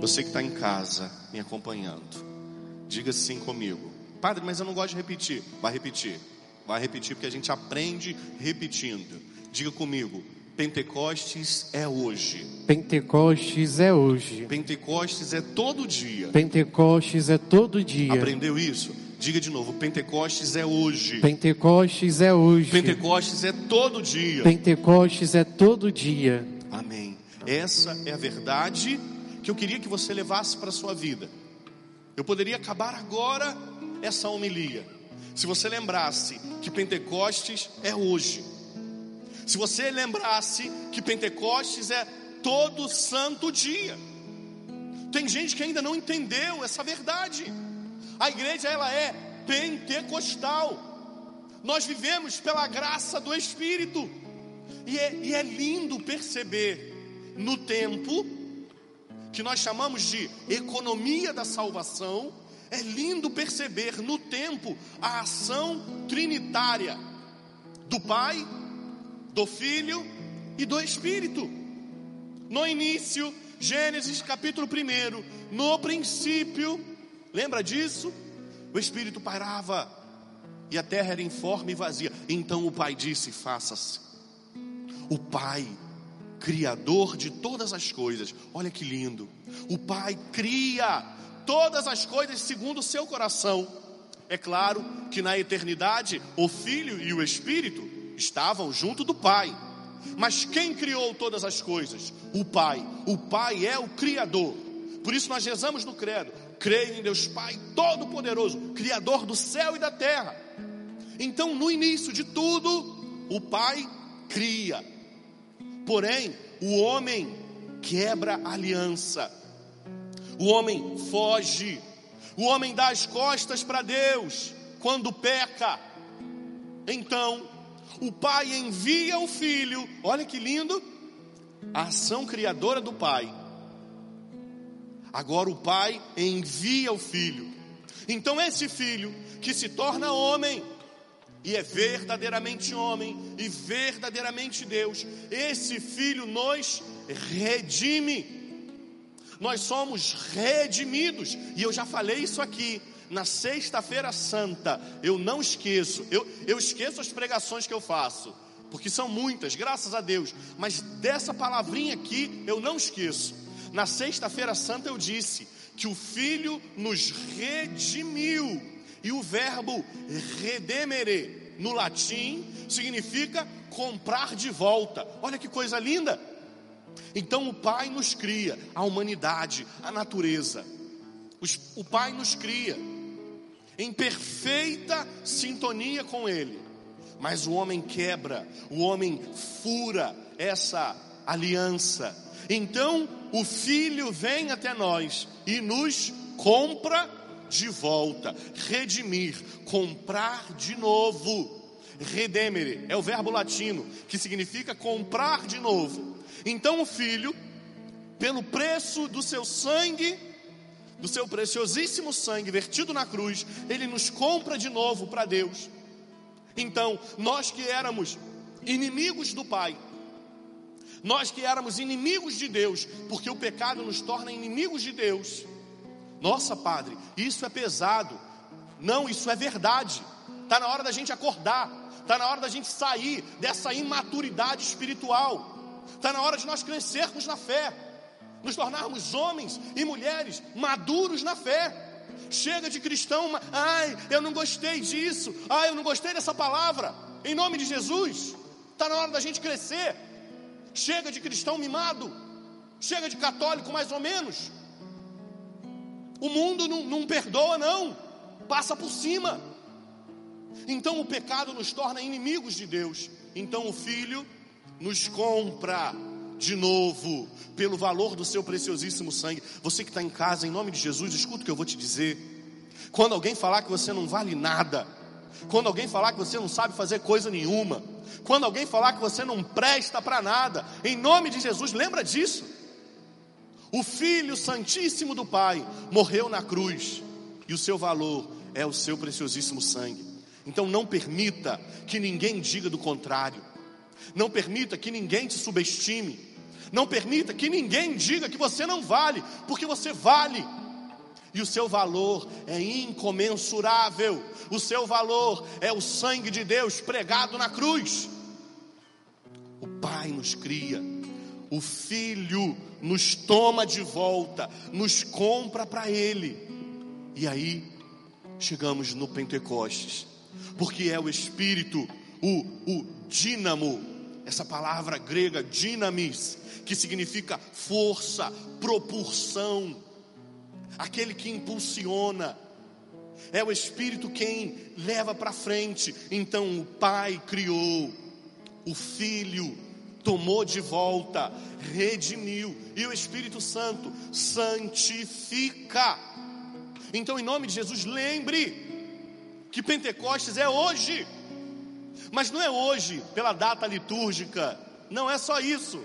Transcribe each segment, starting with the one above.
Você que está em casa me acompanhando, diga sim comigo. Padre, mas eu não gosto de repetir. Vai repetir. Vai repetir porque a gente aprende repetindo. Diga comigo. Pentecostes é hoje. Pentecostes é hoje. Pentecostes é todo dia. Pentecostes é todo dia. Aprendeu isso? Diga de novo. Pentecostes é hoje. Pentecostes é hoje. Pentecostes é todo dia. Pentecostes é todo dia. Amém. Essa é a verdade que eu queria que você levasse para a sua vida. Eu poderia acabar agora essa homilia, se você lembrasse que Pentecostes é hoje, se você lembrasse que Pentecostes é todo santo dia. Tem gente que ainda não entendeu essa verdade. A igreja ela é pentecostal. Nós vivemos pela graça do Espírito. E é, e é lindo perceber no tempo que nós chamamos de economia da salvação, é lindo perceber no tempo a ação trinitária do Pai, do Filho e do Espírito. No início, Gênesis capítulo 1, no princípio, lembra disso? O Espírito pairava e a terra era informe e vazia. Então o Pai disse: faça-se. O Pai Criador de todas as coisas. Olha que lindo. O Pai cria todas as coisas segundo o seu coração. É claro que na eternidade o Filho e o Espírito estavam junto do Pai. Mas quem criou todas as coisas? O Pai. O Pai é o Criador. Por isso nós rezamos no Credo: creio em Deus Pai Todo-Poderoso, Criador do céu e da terra. Então, no início de tudo, o Pai cria, Porém, o homem quebra a aliança, o homem foge, o homem dá as costas para Deus quando peca. Então, o pai envia o filho, olha que lindo, a ação criadora do pai. Agora o pai envia o filho. Então, esse filho que se torna homem, e é verdadeiramente homem e verdadeiramente Deus. Esse filho nos redime. Nós somos redimidos, e eu já falei isso aqui. Na sexta-feira santa, eu não esqueço, eu, eu esqueço as pregações que eu faço, porque são muitas, graças a Deus, mas dessa palavrinha aqui eu não esqueço. Na sexta-feira santa eu disse que o Filho nos redimiu e o verbo redemere, no latim, significa comprar de volta. Olha que coisa linda! Então o Pai nos cria, a humanidade, a natureza. O Pai nos cria em perfeita sintonia com Ele. Mas o homem quebra, o homem fura essa aliança. Então o Filho vem até nós e nos compra de volta, redimir, comprar de novo. Redemere é o verbo latino que significa comprar de novo. Então o filho, pelo preço do seu sangue, do seu preciosíssimo sangue vertido na cruz, ele nos compra de novo para Deus. Então, nós que éramos inimigos do Pai, nós que éramos inimigos de Deus, porque o pecado nos torna inimigos de Deus, nossa, padre, isso é pesado. Não, isso é verdade. Está na hora da gente acordar. Está na hora da gente sair dessa imaturidade espiritual. Está na hora de nós crescermos na fé. Nos tornarmos homens e mulheres maduros na fé. Chega de cristão, ai, eu não gostei disso. Ai, eu não gostei dessa palavra. Em nome de Jesus. Está na hora da gente crescer. Chega de cristão mimado. Chega de católico mais ou menos. O mundo não, não perdoa, não, passa por cima. Então o pecado nos torna inimigos de Deus. Então o Filho nos compra de novo pelo valor do seu preciosíssimo sangue. Você que está em casa, em nome de Jesus, escuta o que eu vou te dizer. Quando alguém falar que você não vale nada, quando alguém falar que você não sabe fazer coisa nenhuma, quando alguém falar que você não presta para nada, em nome de Jesus, lembra disso. O Filho Santíssimo do Pai morreu na cruz e o seu valor é o seu preciosíssimo sangue. Então não permita que ninguém diga do contrário. Não permita que ninguém te subestime. Não permita que ninguém diga que você não vale, porque você vale. E o seu valor é incomensurável. O seu valor é o sangue de Deus pregado na cruz. O Pai nos cria, o Filho nos toma de volta, nos compra para Ele. E aí chegamos no Pentecostes, porque é o Espírito, o, o dínamo, essa palavra grega dinamis, que significa força, propulsão, aquele que impulsiona. É o Espírito quem leva para frente. Então o Pai criou, o Filho tomou de volta, redimiu, e o Espírito Santo santifica. Então, em nome de Jesus, lembre que Pentecostes é hoje, mas não é hoje pela data litúrgica, não é só isso.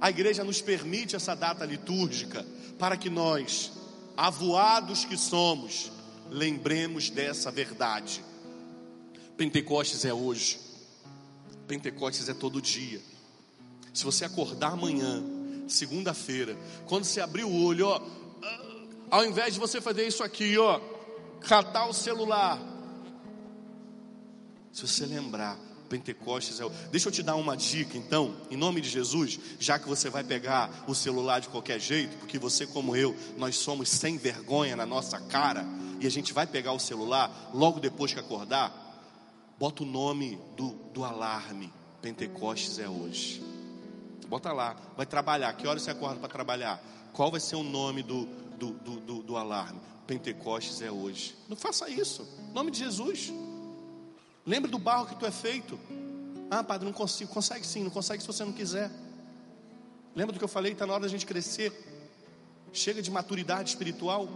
A igreja nos permite essa data litúrgica para que nós, avoados que somos, lembremos dessa verdade. Pentecostes é hoje. Pentecostes é todo dia. Se você acordar amanhã, segunda-feira, quando você abrir o olho, ó, ao invés de você fazer isso aqui, ó, catar o celular, se você lembrar, Pentecostes é o. Deixa eu te dar uma dica, então, em nome de Jesus, já que você vai pegar o celular de qualquer jeito, porque você, como eu, nós somos sem vergonha na nossa cara, e a gente vai pegar o celular logo depois que acordar, bota o nome do, do alarme. Pentecostes é hoje. Bota lá, vai trabalhar. Que hora você acorda para trabalhar? Qual vai ser o nome do, do, do, do, do alarme? Pentecostes é hoje. Não faça isso. Em nome de Jesus. Lembre do barro que tu é feito. Ah, padre, não consigo. Consegue sim, não consegue se você não quiser. Lembra do que eu falei? Está na hora da gente crescer. Chega de maturidade espiritual.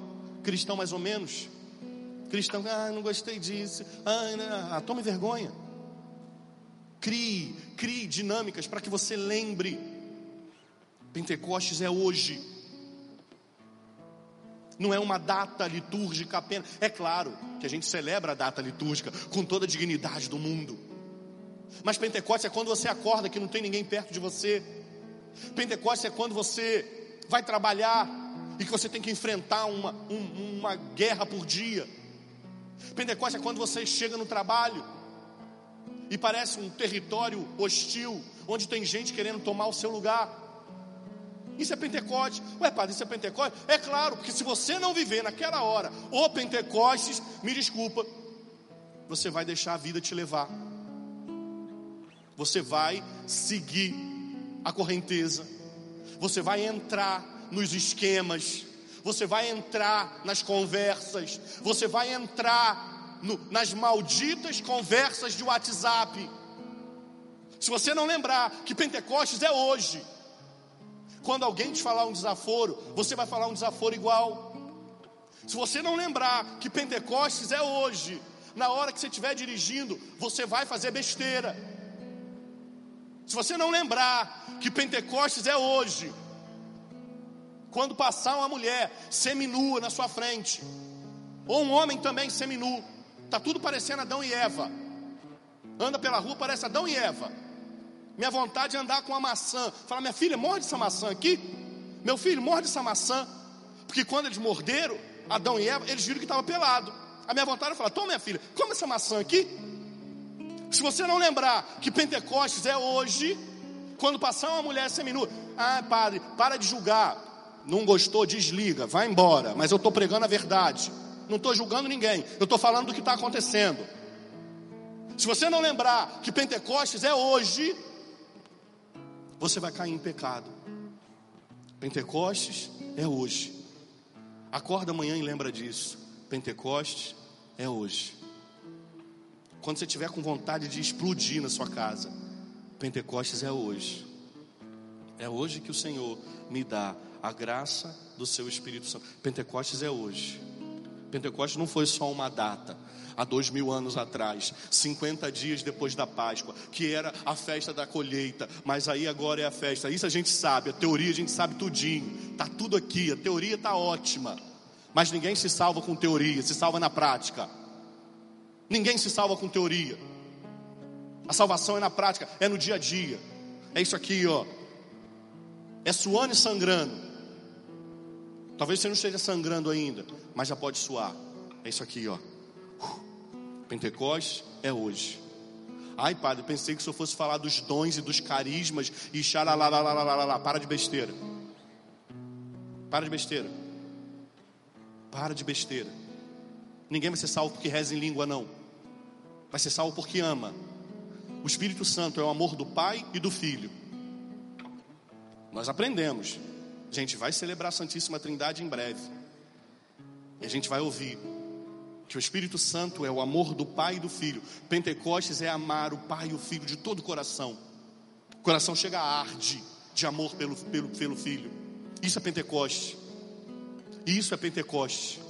Cristão mais ou menos. Cristão, ah, não gostei disso. Ah, não, ah tome vergonha. Crie, crie dinâmicas para que você lembre. Pentecostes é hoje. Não é uma data litúrgica apenas. É claro que a gente celebra a data litúrgica com toda a dignidade do mundo. Mas Pentecostes é quando você acorda que não tem ninguém perto de você. Pentecostes é quando você vai trabalhar e que você tem que enfrentar uma, um, uma guerra por dia. Pentecostes é quando você chega no trabalho e parece um território hostil, onde tem gente querendo tomar o seu lugar. Isso é Pentecostes. Ué, padre, isso é Pentecostes? É claro, porque se você não viver naquela hora o Pentecostes, me desculpa, você vai deixar a vida te levar. Você vai seguir a correnteza. Você vai entrar nos esquemas. Você vai entrar nas conversas. Você vai entrar no, nas malditas conversas de WhatsApp. Se você não lembrar que Pentecostes é hoje, quando alguém te falar um desaforo, você vai falar um desaforo igual. Se você não lembrar que Pentecostes é hoje, na hora que você estiver dirigindo, você vai fazer besteira. Se você não lembrar que Pentecostes é hoje, quando passar uma mulher seminua na sua frente, ou um homem também seminu, tá tudo parecendo Adão e Eva. Anda pela rua, parece Adão e Eva. Minha vontade é andar com uma maçã. Falar, minha filha, morde essa maçã aqui. Meu filho, morde essa maçã. Porque quando eles morderam, Adão e Eva, eles viram que estava pelado. A minha vontade é falar, toma minha filha, come essa maçã aqui. Se você não lembrar que Pentecostes é hoje, quando passar uma mulher seminua, ah, padre, para de julgar. Não gostou, desliga, vai embora. Mas eu estou pregando a verdade. Não estou julgando ninguém. Eu estou falando do que está acontecendo. Se você não lembrar que Pentecostes é hoje, você vai cair em pecado. Pentecostes é hoje. Acorda amanhã e lembra disso. Pentecostes é hoje. Quando você tiver com vontade de explodir na sua casa, Pentecostes é hoje. É hoje que o Senhor me dá a graça do seu Espírito Santo. Pentecostes é hoje. Pentecostes não foi só uma data, há dois mil anos atrás, 50 dias depois da Páscoa, que era a festa da colheita, mas aí agora é a festa. Isso a gente sabe, a teoria a gente sabe tudinho, tá tudo aqui, a teoria tá ótima, mas ninguém se salva com teoria, se salva na prática. Ninguém se salva com teoria. A salvação é na prática, é no dia a dia. É isso aqui, ó. é suando e sangrando. Talvez você não esteja sangrando ainda, mas já pode suar. É isso aqui, ó. Pentecostes é hoje. Ai, padre, pensei que se eu fosse falar dos dons e dos carismas e xaralalalalalalá. Para de besteira. Para de besteira. Para de besteira. Ninguém vai ser salvo porque reza em língua, não. Vai ser salvo porque ama. O Espírito Santo é o amor do Pai e do Filho. Nós aprendemos. A gente vai celebrar a Santíssima Trindade em breve. E a gente vai ouvir que o Espírito Santo é o amor do Pai e do Filho. Pentecostes é amar o Pai e o Filho de todo o coração. O coração chega a arde de amor pelo, pelo, pelo Filho. Isso é Pentecostes. Isso é Pentecostes.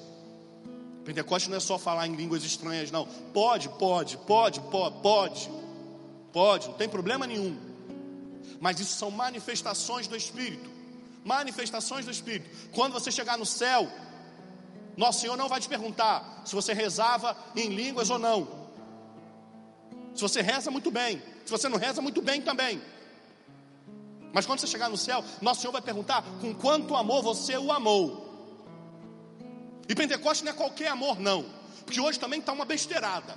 Pentecostes não é só falar em línguas estranhas, não. Pode, pode, pode, pode, pode. Pode, não tem problema nenhum. Mas isso são manifestações do Espírito. Manifestações do Espírito. Quando você chegar no céu, nosso Senhor não vai te perguntar se você rezava em línguas ou não. Se você reza muito bem, se você não reza muito bem também. Mas quando você chegar no céu, Nosso Senhor vai perguntar com quanto amor você o amou. E Pentecoste não é qualquer amor, não. Porque hoje também está uma besteirada.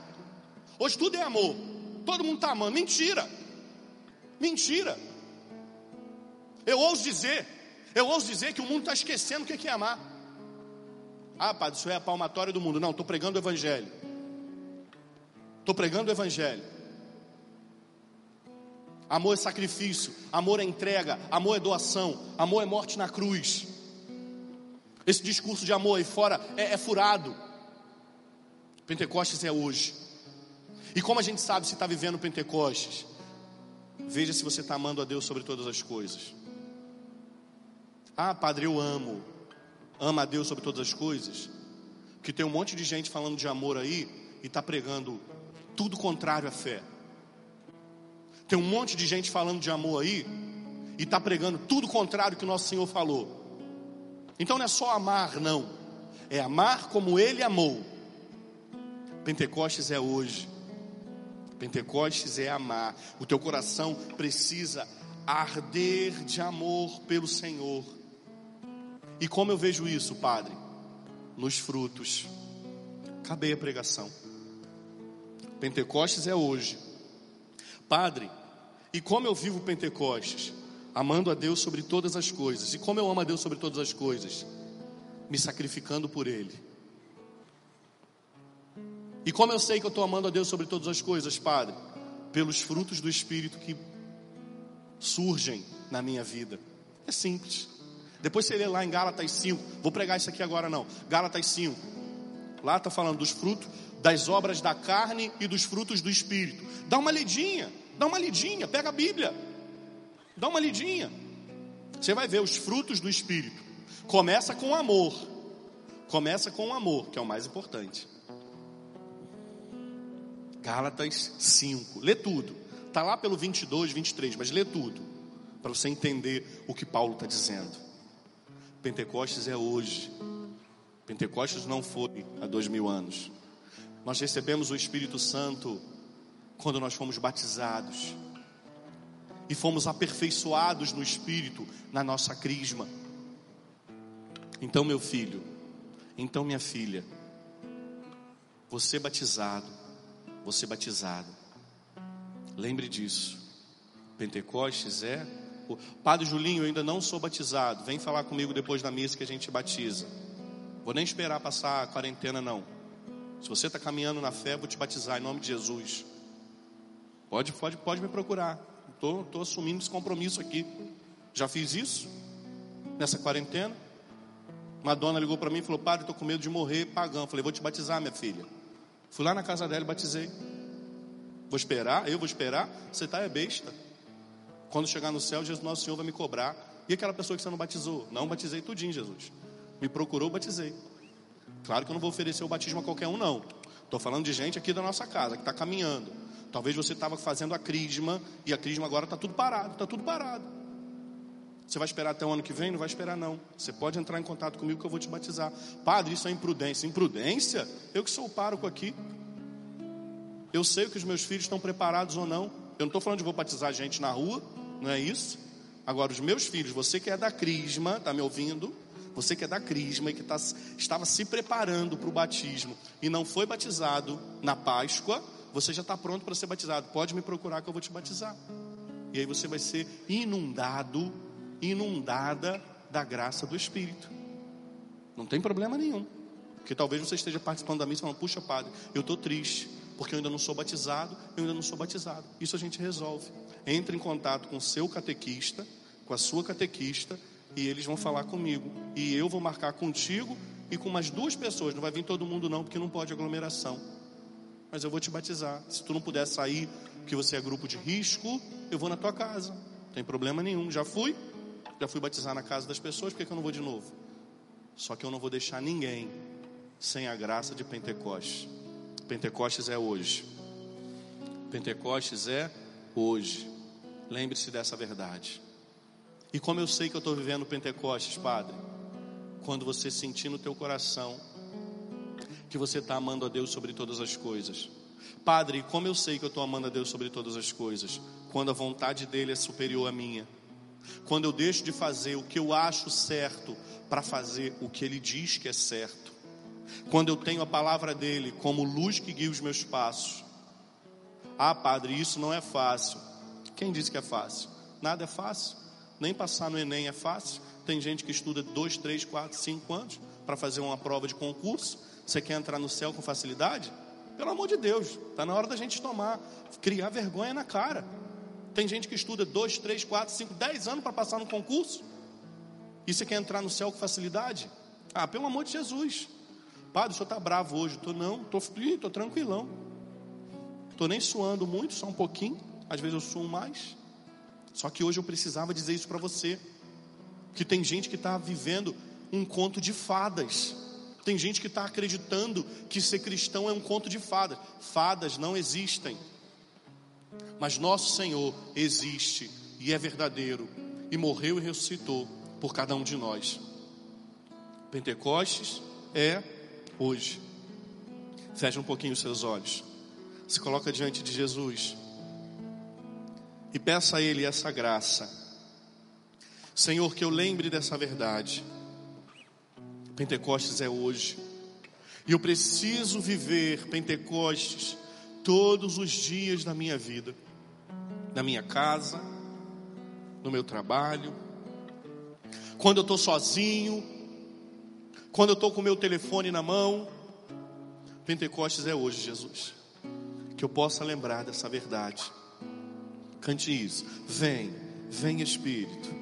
Hoje tudo é amor. Todo mundo está amando. Mentira. Mentira. Eu ouso dizer, eu ouso dizer que o mundo está esquecendo o que é amar. Ah, padre, isso é a palmatória do mundo. Não, estou pregando o Evangelho. Estou pregando o Evangelho. Amor é sacrifício, amor é entrega, amor é doação, amor é morte na cruz. Esse discurso de amor aí fora é, é furado. Pentecostes é hoje. E como a gente sabe se está vivendo Pentecostes? Veja se você está amando a Deus sobre todas as coisas. Ah, padre, eu amo ama a Deus sobre todas as coisas, que tem um monte de gente falando de amor aí e está pregando tudo contrário à fé. Tem um monte de gente falando de amor aí e está pregando tudo contrário que o nosso Senhor falou. Então não é só amar, não, é amar como Ele amou. Pentecostes é hoje. Pentecostes é amar. O teu coração precisa arder de amor pelo Senhor. E como eu vejo isso, Padre? Nos frutos. Acabei a pregação. Pentecostes é hoje. Padre, e como eu vivo Pentecostes? Amando a Deus sobre todas as coisas. E como eu amo a Deus sobre todas as coisas? Me sacrificando por Ele. E como eu sei que eu estou amando a Deus sobre todas as coisas, Padre? Pelos frutos do Espírito que surgem na minha vida. É simples. Depois você lê lá em Gálatas 5. Vou pregar isso aqui agora não. Gálatas 5. Lá está falando dos frutos, das obras da carne e dos frutos do espírito. Dá uma lidinha, dá uma lidinha, pega a Bíblia. Dá uma lidinha. Você vai ver os frutos do espírito. Começa com amor. Começa com amor, que é o mais importante. Gálatas 5. Lê tudo. Está lá pelo 22, 23, mas lê tudo. Para você entender o que Paulo está dizendo. Pentecostes é hoje. Pentecostes não foi há dois mil anos. Nós recebemos o Espírito Santo quando nós fomos batizados e fomos aperfeiçoados no Espírito na nossa crisma. Então, meu filho, então, minha filha, você batizado, você batizado, lembre disso. Pentecostes é Padre Julinho, eu ainda não sou batizado. Vem falar comigo depois da missa que a gente batiza. Vou nem esperar passar a quarentena, não. Se você está caminhando na fé, vou te batizar em nome de Jesus. Pode, pode, pode me procurar. Estou assumindo esse compromisso aqui. Já fiz isso nessa quarentena. Uma dona ligou para mim e falou: Padre, estou com medo de morrer pagão. Falei: Vou te batizar, minha filha. Fui lá na casa dela e batizei. Vou esperar, eu vou esperar. Você está é besta. Quando chegar no céu, Jesus, nosso Senhor vai me cobrar. E aquela pessoa que você não batizou? Não batizei tudinho, Jesus. Me procurou, batizei. Claro que eu não vou oferecer o batismo a qualquer um, não. Estou falando de gente aqui da nossa casa, que está caminhando. Talvez você estava fazendo a crisma e a crisma agora está tudo parado, está tudo parado. Você vai esperar até o ano que vem? Não vai esperar, não. Você pode entrar em contato comigo que eu vou te batizar. Padre, isso é imprudência. Imprudência? Eu que sou o pároco aqui. Eu sei que os meus filhos estão preparados ou não. Eu não estou falando de vou batizar gente na rua, não é isso? Agora, os meus filhos, você que é da Crisma, está me ouvindo? Você que é da Crisma e que tá, estava se preparando para o batismo e não foi batizado na Páscoa, você já está pronto para ser batizado. Pode me procurar que eu vou te batizar. E aí você vai ser inundado, inundada da graça do Espírito. Não tem problema nenhum. Porque talvez você esteja participando da missa e falando, puxa padre, eu estou triste, porque eu ainda não sou batizado, eu ainda não sou batizado. Isso a gente resolve. Entre em contato com o seu catequista, com a sua catequista, e eles vão falar comigo. E eu vou marcar contigo e com umas duas pessoas. Não vai vir todo mundo, não, porque não pode aglomeração. Mas eu vou te batizar. Se tu não puder sair, porque você é grupo de risco, eu vou na tua casa. Não tem problema nenhum. Já fui, já fui batizar na casa das pessoas, por que, que eu não vou de novo? Só que eu não vou deixar ninguém sem a graça de Pentecostes. Pentecostes é hoje. Pentecostes é hoje. Lembre-se dessa verdade. E como eu sei que eu estou vivendo Pentecostes, Padre? Quando você sentir no teu coração que você está amando a Deus sobre todas as coisas. Padre, como eu sei que eu estou amando a Deus sobre todas as coisas? Quando a vontade dele é superior à minha. Quando eu deixo de fazer o que eu acho certo para fazer o que ele diz que é certo. Quando eu tenho a palavra dele como luz que guia os meus passos. Ah, padre, isso não é fácil. Quem disse que é fácil? Nada é fácil. Nem passar no Enem é fácil. Tem gente que estuda dois, três, quatro, cinco anos para fazer uma prova de concurso. Você quer entrar no céu com facilidade? Pelo amor de Deus, está na hora da gente tomar, criar vergonha na cara. Tem gente que estuda dois, três, quatro, cinco, dez anos para passar no concurso. E você quer entrar no céu com facilidade? Ah, pelo amor de Jesus. Padre, o senhor está bravo hoje? Tô não, tô, tô tranquilão. Tô nem suando muito, só um pouquinho. Às vezes eu suo mais. Só que hoje eu precisava dizer isso para você. Que tem gente que está vivendo um conto de fadas. Tem gente que está acreditando que ser cristão é um conto de fadas. Fadas não existem. Mas nosso Senhor existe e é verdadeiro. E morreu e ressuscitou por cada um de nós. Pentecostes é hoje. Feche um pouquinho os seus olhos. Se coloca diante de Jesus e peça a Ele essa graça. Senhor, que eu lembre dessa verdade. Pentecostes é hoje. E eu preciso viver Pentecostes todos os dias da minha vida, na minha casa, no meu trabalho, quando eu estou sozinho, quando eu estou com o meu telefone na mão. Pentecostes é hoje, Jesus. Que eu possa lembrar dessa verdade. Cante isso. Vem, vem Espírito.